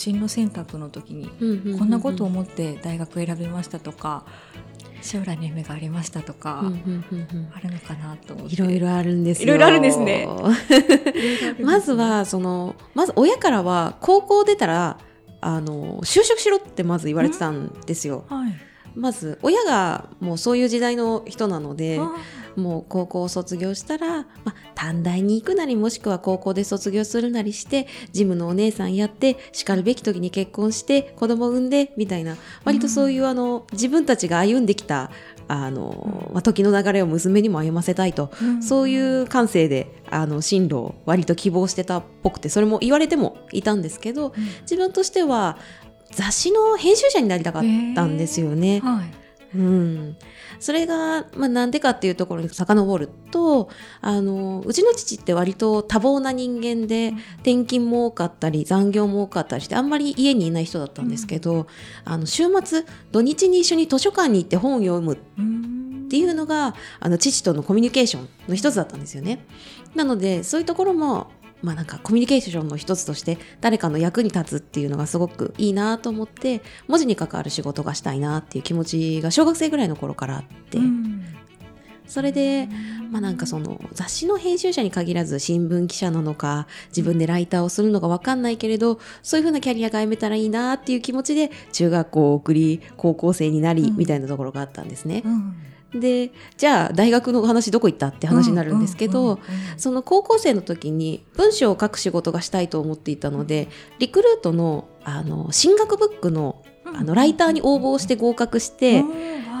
進路選択の時に、こんなことを思って大学選びましたとか将来の夢がありましたとか、あるのかなと思って。いろいろあるんですよ。いろいろあるんですね。まずはそのまず親からは高校出たらあの就職しろってまず言われてたんですよ。はい。まず親がもうそういう時代の人なのであもう高校を卒業したら、まあ、短大に行くなりもしくは高校で卒業するなりしてジムのお姉さんやってしかるべき時に結婚して子供産んでみたいな割とそういう、あの自分たちが歩んできたあの、まあ、時の流れを娘にも歩ませたいと。うん。そういう感性であの進路を割と希望してたっぽくてそれも言われてもいたんですけど自分としては雑誌の編集者になりたかったんですよね。はいうん、それが、まあ、なんでかっていうところに遡るとあのうちの父って割と多忙な人間で転勤も多かったり残業も多かったりしてあんまり家にいない人だったんですけど、あの週末土日に一緒に図書館に行って本を読むうんっていうのがあの父とのコミュニケーションの一つだったんですよね。なのでそういうところもまあなんかコミュニケーションの一つとして誰かの役に立つっていうのがすごくいいなと思って文字に関わる仕事がしたいなっていう気持ちが小学生ぐらいの頃からあって、うんそれでまあなんかその雑誌の編集者に限らず新聞記者なのか自分でライターをするのが分かんないけれどそういう風なキャリアが歩めたらいいなっていう気持ちで中学校を送り高校生になりうん。みたいなところがあったんですね。うんでじゃあ大学の話どこ行ったって話になるんですけど、うんうんうんその高校生の時に文章を書く仕事がしたいと思っていたのでリクルートのあの進学ブックのあのライターに応募して合格して、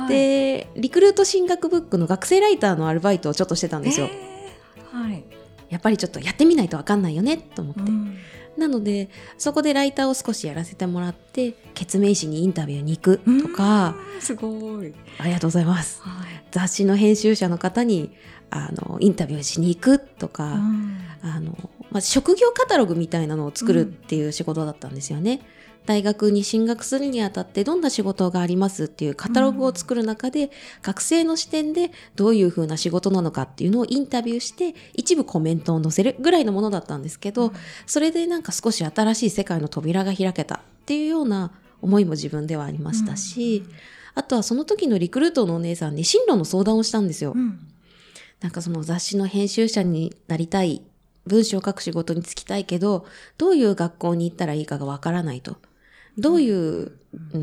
でリクルート進学ブックの学生ライターのアルバイトをちょっとしてたんですよ。えー。はい。やっぱりちょっとやってみないと分かんないよねと思って、うんなのでそこでライターを少しやらせてもらって決命誌にインタビューに行くとか、うんすごい。ありがとうございます。はい。雑誌の編集者の方にあのインタビューしに行くとか、うん。あのまあ、職業カタログみたいなのを作るっていう仕事だったんですよね。大学に進学するにあたってどんな仕事がありますっていうカタログを作る中で、学生の視点でどういう風な仕事なのかっていうのをインタビューして一部コメントを載せるぐらいのものだったんですけど、それでなんか少し新しい世界の扉が開けたっていうような思いも自分ではありましたし、あとはその時のリクルートのお姉さんに進路の相談をしたんですよ。うんなんかその雑誌の編集者になりたい、文章を書く仕事に就きたいけど、どういう学校に行ったらいいかがわからないと。どういう、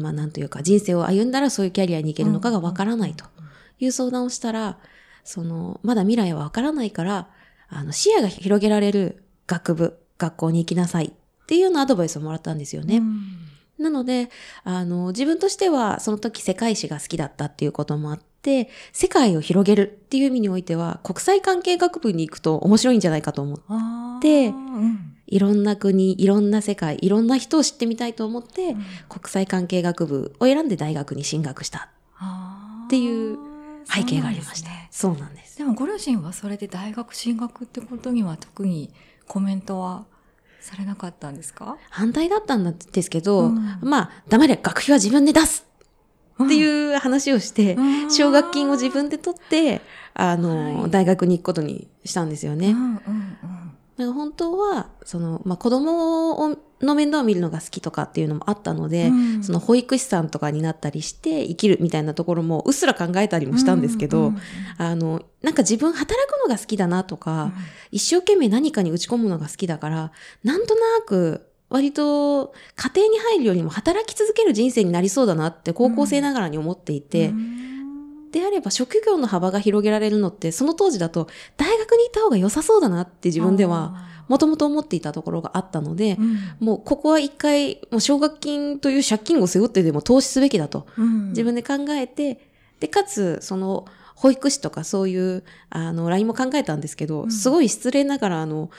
まあなんというか人生を歩んだらそういうキャリアに行けるのかがわからないと。いう相談をしたら、その、まだ未来はわからないから、あの、視野が広げられる学部、学校に行きなさいっていうようなアドバイスをもらったんですよね。うん。なので、あの、自分としてはその時世界史が好きだったっていうこともあって、世界を広げるっていう意味においては、国際関係学部に行くと面白いんじゃないかと思って、うん。いろんな国、いろんな世界、いろんな人を知ってみたいと思って、うん。国際関係学部を選んで大学に進学した。っていう背景がありました。そうなんですね。でもご両親はそれで大学進学ってことには特にコメントはされなかったんですか？反対だったんですけど、うん。まあ、黙れ、学費は自分で出すっていう話をして、うん。奨学金を自分で取って、あの、はい。大学に行くことにしたんですよね。うんうんうん。だから本当は、その、まあ、子供をの面倒を見るのが好きとかっていうのもあったので、うん。その保育士さんとかになったりして生きるみたいなところもうっすら考えたりもしたんですけど、うんうんうん。あの、なんか自分働くのが好きだなとか、一生懸命何かに打ち込むのが好きだから、なんとなく、割と家庭に入るよりも働き続ける人生になりそうだなって高校生ながらに思っていて、うん。であれば職業の幅が広げられるのってその当時だと大学に行った方が良さそうだなって自分ではもともと思っていたところがあったので、うん。もうここは一回もう奨学金という借金を背負ってでも投資すべきだとうん。自分で考えて、で、かつその保育士とかそういうあの LINE も考えたんですけど、うん。すごい失礼ながらあの、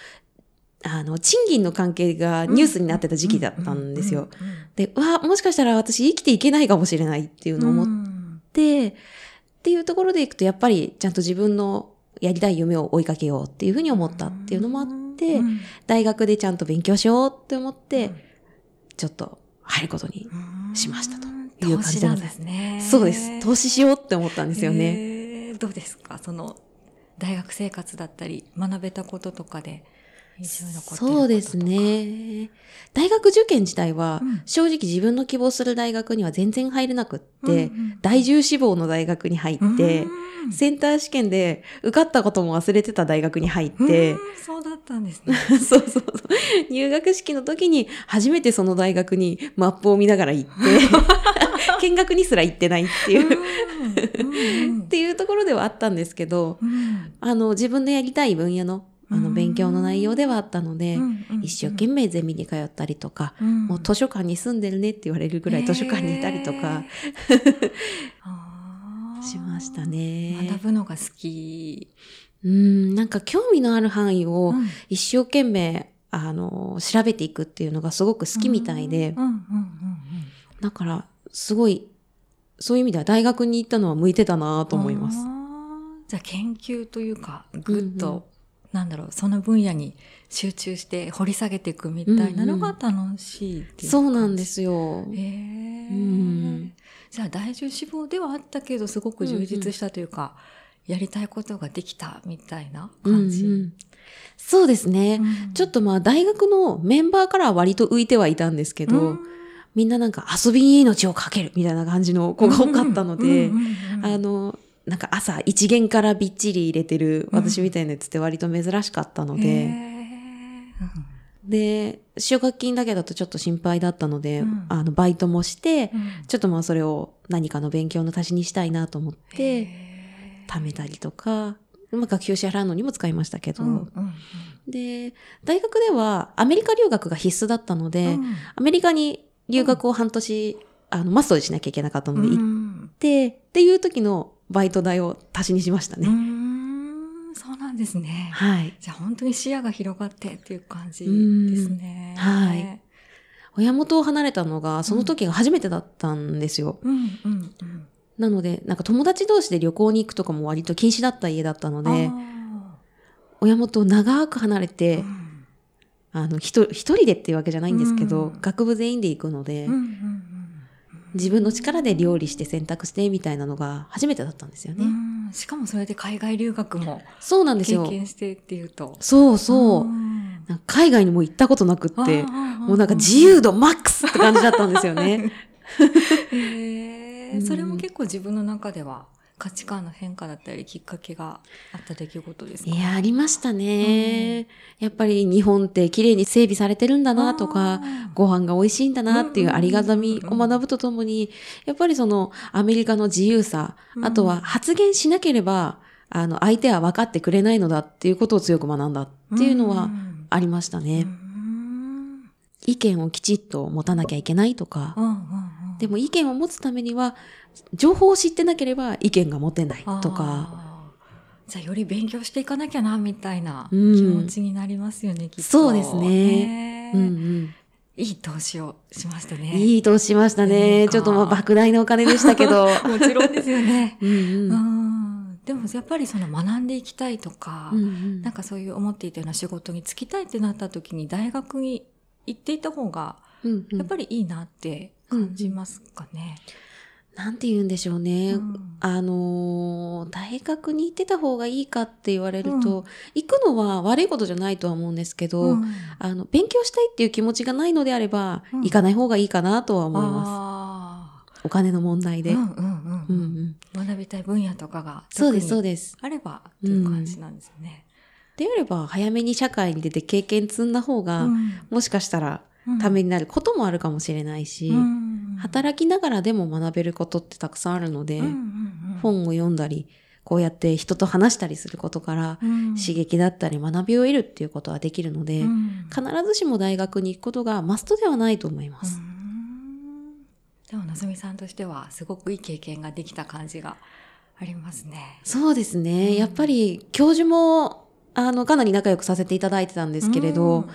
あの、賃金の関係がニュースになってた時期だったんですよ。で、うわ、もしかしたら私生きていけないかもしれないっていうのを思っうんて、っていうところでいくと、やっぱりちゃんと自分のやりたい夢を追いかけようっていうふうに思ったっていうのもあって、うん大学でちゃんと勉強しようって思って、ちょっと入ることに。しましたという感じなんですね。そうです。投資しようって思ったんですよね。どうですか？その大学生活だったり学べたこととかでそうですね。大学受験自体は、うん。正直自分の希望する大学には全然入れなくって、うんうん大重志望の大学に入って、うん。センター試験で受かったことも忘れてた大学に入って、うんそうだったんですね。そうそうそう。入学式の時に初めてその大学にマップを見ながら行って、見学にすら行ってないっていう、うん。っていうところではあったんですけど、うん。あの、自分のやりたい分野の、あの、うん勉強の内容ではあったので、うんうん一生懸命ゼミに通ったりとか、うん。もう図書館に住んでるねって言われるぐらい図書館にいたりとか へー。しましたね。学ぶのが好き。うん、なんか興味のある範囲をうん。一生懸命、あの、調べていくっていうのがすごく好きみたいで、うんうんうんだから、すごい、そういう意味では大学に行ったのは向いてたなうんと思います。じゃあ研究というか、ぐっと、うんうんなんだろう、その分野に集中して掘り下げていくみたいなのが楽しいっていうそうなんです。すよ。へえうんじゃあ大重志望ではあったけど、すごく充実したというか、やりたいことができたみたいな感じ。うんうんそうですね。うんちょっとまあ大学のメンバーからは割と浮いてはいたんですけど、うんみんななんか遊びに命をかけるみたいな感じの子が多かったので、うんうんうんうんあの、なんか朝一限からびっちり入れてるうん。私みたいなやつって割と珍しかったのへで、ー。で、奨学金だけだとちょっと心配だったので、うん。あの、バイトもして、うん。ちょっとまあそれを何かの勉強の足しにしたいなと思って、貯めたりとか、まあ学費を支払うのにも使いましたけど、うんうんで、大学ではアメリカ留学が必須だったので、うん。アメリカに留学を半年、あの、マストでしなきゃいけなかったので、う行っんて、っていう時のバイト代を足しにしましたうね。んそうなんですね。はい。じゃあ本当に視野が広がってっていう感じうんですね。はい。親元を離れたのが、その時が初めてだったんですよ。うんうんうん。なので、なんか友達同士で旅行に行くとかも割と禁止だった家だったので、親元を長く離れあてー、うんあの、一人一人でっていうわけじゃないんですけど、うん学部全員で行くので、うんうん自分の力で料理して選択してみたいなのが初めてだったんですよね。んしかもそれで海外留学もそうなんです経よ。験してっていうと。そうそう。海外にも行ったことなくって、もうなんか自由度マックスって感じだったんですよね。それも結構自分の中では価値観の変化だったりきっかけがあった出来事ですか？いや、ありましたね。やっぱり日本って綺麗に整備されてるんだなとか、ご飯が美味しいんだなっていうありがたみうんうん。うんうんを学ぶとともに、やっぱりそのアメリカの自由さ、うん。あとは発言しなければ、あの、相手は分かってくれないのだっていうことを強く学んだっていうのはん。ありましたね。うん。意見をきちっと持たなきゃいけないとか、うんうんうんでも意見を持つためには、情報を知ってなければ意見が持てないとか、じゃあより勉強していかなきゃなみたいな気うん。持ちになりますよね、きっと。そうですね。ねうんうん。いい投資をしましたね。いい投資しましたね。かちょっとまあ莫大なお金でしたけど。もちろんですよね。うんうん。うん。でもやっぱりその学んでいきたいとか、うんうん。なんかそういう思っていたような仕事に就きたいってなった時に大学に行っていた方がうんうん。やっぱりいいなって感じますかね。なんて言うんでしょうね。うんあのー大学に行ってた方がいいかって言われると、行くのは悪いことじゃないとは思うんですけど、うんあの、勉強したいっていう気持ちがないのであれば、うん行かない方がいいかなとは思います。あお金の問題で。ーうんうんうんううんん学びたい分野とかがそうです、そうでです。あればっていう感じなんですよね。であれば、早めに社会に出て経験積んだ方が、うんもしかしたらうんためになることもあるかもしれないし、うん。働きながらでも学べることってたくさんあるので、本を読んだり、こうやって人と話したりすることから、うん。刺激だったり学びを得るっていうことはできるので、うん。必ずしも大学に行くことがマストではないと思います。うん。でも、のぞみさんとしては、すごくいい経験ができた感じがありますね。そうですね。うん。やっぱり教授も、あの、かなり仲良くさせていただいてたんですけれど、うん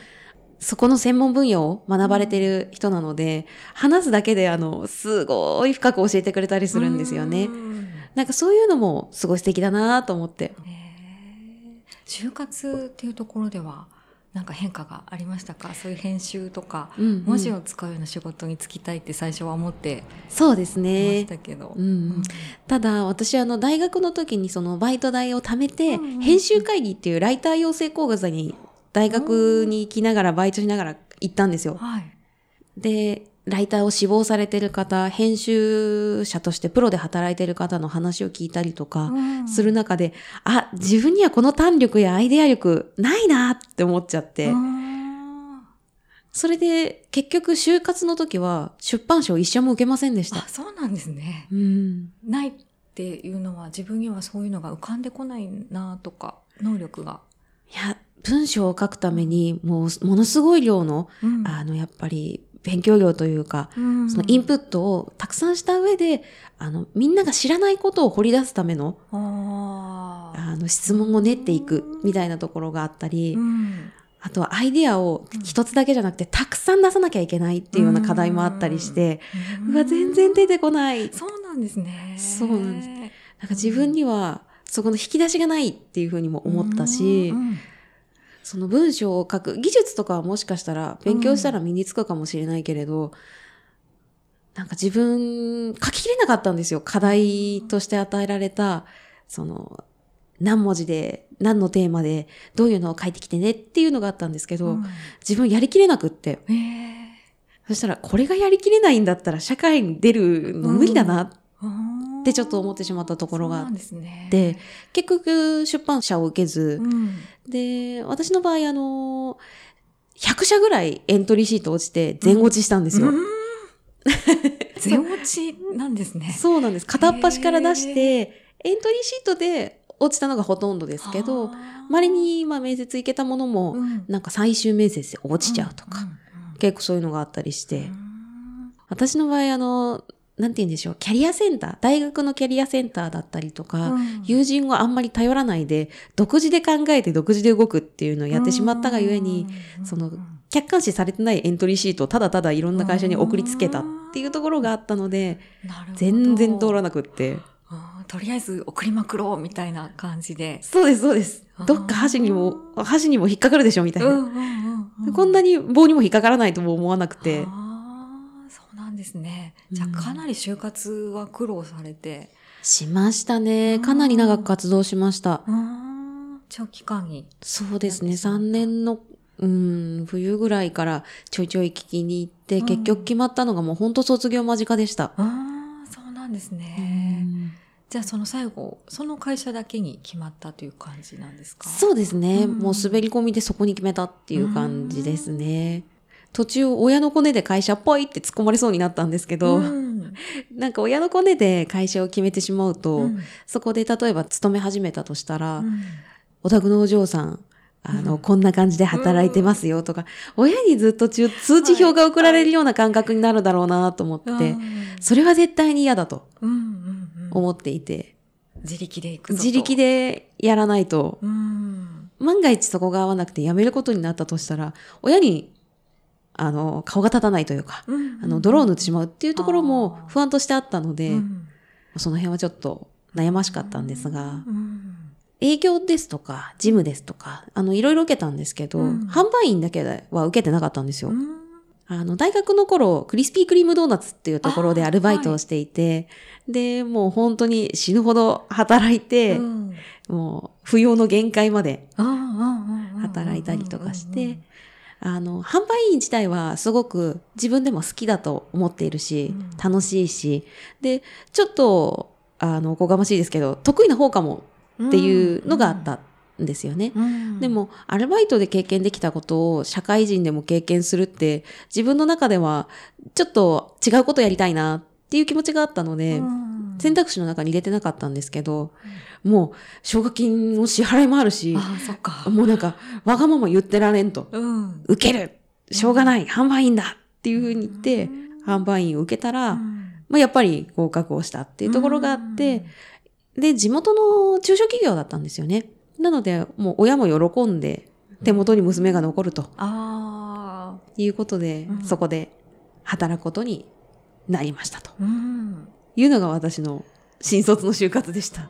そこの専門分野を学ばれてる人なので、話すだけで、あの、すごい深く教えてくれたりするんですよね。うんなんかそういうのもすごい素敵だなと思って。就活っていうところでは、なんか変化がありましたか？そういう編集とか、うんうん文字を使うような仕事に就きたいって最初は思ってそうですいまねし。たけど。うんうんただ私あの大学の時にそのバイト代を貯めて、うんうん編集会議っていうライター養成講座に大学に行きながらバイトしながら行ったんですよ。はい。で、ライターを志望されてる方、編集者としてプロで働いてる方の話を聞いたりとかうんする中で、あ、自分にはこの胆力やアイデア力ないなって思っちゃって、あそれで結局就活の時は出版社を一社も受けませんでしたーあ、。そうなんですね。うん。ないっていうのは自分にはそういうのが浮かんでこないなとか、能力が。いや、文章を書くためにもうものすごい量の、うん。あの、やっぱり勉強量というか、うん。そのインプットをたくさんした上で、あの、みんなが知らないことを掘り出すための、あの、質問を練っていくみたいなところがあったり、うん。あとはアイデアを一つだけじゃなくてたくさん出さなきゃいけないっていうような課題もあったりして、うわ、全然出てこない。そうなんですね。そうなんです。なんか自分にはそこの引き出しがないっていうふうにも思ったし、うんその文章を書く。技術とかはもしかしたら勉強したら身につくかもしれないけれど、なんか自分書ききれなかったんですよ。課題として与えられた、その、何文字で、何のテーマで、どういうのを書いてきてねっていうのがあったんですけど、うん。自分やりきれなくって。ええそしたら、これがやりきれないんだったら社会に出るの無理だなっってちょっと思ってしまったところがあっそうなんですね。て、結局出版社を受けず、うん、で、私の場合、あの、100社ぐらいエントリーシート落ちて全落ちしたんですよ。うん 全落ちなんですね。そうなんです。片っ端から出して、エントリーシートで落ちたのがほとんどですけど、稀に、まあ、面接行けたものも、うんなんか最終面接で落ちちゃうとか、んんうん結構そういうのがあったりして、うん私の場合、あの、なんて言うんでしょう、キャリアセンター、大学のキャリアセンターだったりとか、うん友人をあんまり頼らないで、独自で考えて独自で動くっていうのをやってしまったがゆえに、うんその客観視されてないエントリーシートをただただいろんな会社に送りつけたっていうところがあったので、全然通らなくって。とりあえず送りまくろうみたいな感じで。そうです、そうです。どっか箸にも、箸にも引っかかるでしょみたいな。こんなに棒にも引っかからないとも思わなくて。ああ、そうなんですね。じゃうんあかなり就活は苦労されて、しましたね。かなり長く活動しました。うん長期間に。そうですね。やってしまった3年の、うん、冬ぐらいからちょいちょい聞きに行って、うん結局決まったのがもう本当卒業間近でした。ああ、そうなんですね。じゃあその最後、その会社だけに決まったという感じなんですか？そうですね。うんもう滑り込みでそこに決めたっていう感じですね。途中親のコネで会社っぽいって突っ込まれそうになったんですけど、うん。なんか親のコネで会社を決めてしまうと、うん。そこで例えば勤め始めたとしたら、うん。お宅のお嬢さん、あの、うん。こんな感じで働いてますよとか、親にずっと通通知表が送られるような感覚になるだろうなと思って、うんそれは絶対に嫌だと思っていて、自力で行く自力でやらないと、うん。万が一そこが合わなくて辞めることになったとしたら、親に、あの、顔が立たないというか、うんあの、泥を塗ってしまうっていうところも不安としてあったので、うん。その辺はちょっと悩ましかったんですが、うん。営業ですとか、事務ですとか、あの、いろいろ受けたんですけど、うん。販売員だけは受けてなかったんですよ。うん。あの、大学の頃、クリスピークリームドーナツっていうところでアルバイトをしていて、で、もう本当に死ぬほど働いて、うん。もう、不要の限界まで働いたりとかして、あの、販売員自体はすごく自分でも好きだと思っているし、うん。楽しいし、で、ちょっと、あの、おこがましいですけど、得意な方かもっていうのがあったんですよね。うん。でも、アルバイトで経験できたことを社会人でも経験するって、自分の中では、ちょっと違うことやりたいなっていう気持ちがあったので、うん。選択肢の中に入れてなかったんですけど、もう、奨学金の支払いもあるし、ああそっか。もうなんか、わがまま言ってられんと。うん。受ける。しょうがない。販売員だ。っていうふうに言って、販売員を受けたら、まあ、やっぱり合格をしたっていうところがあって、で、地元の中小企業だったんですよね。なので、もう親も喜んで、手元に娘が残るとああいうことで、うん。そこで働くことになりましたとうんいうのが私の新卒の就活でした。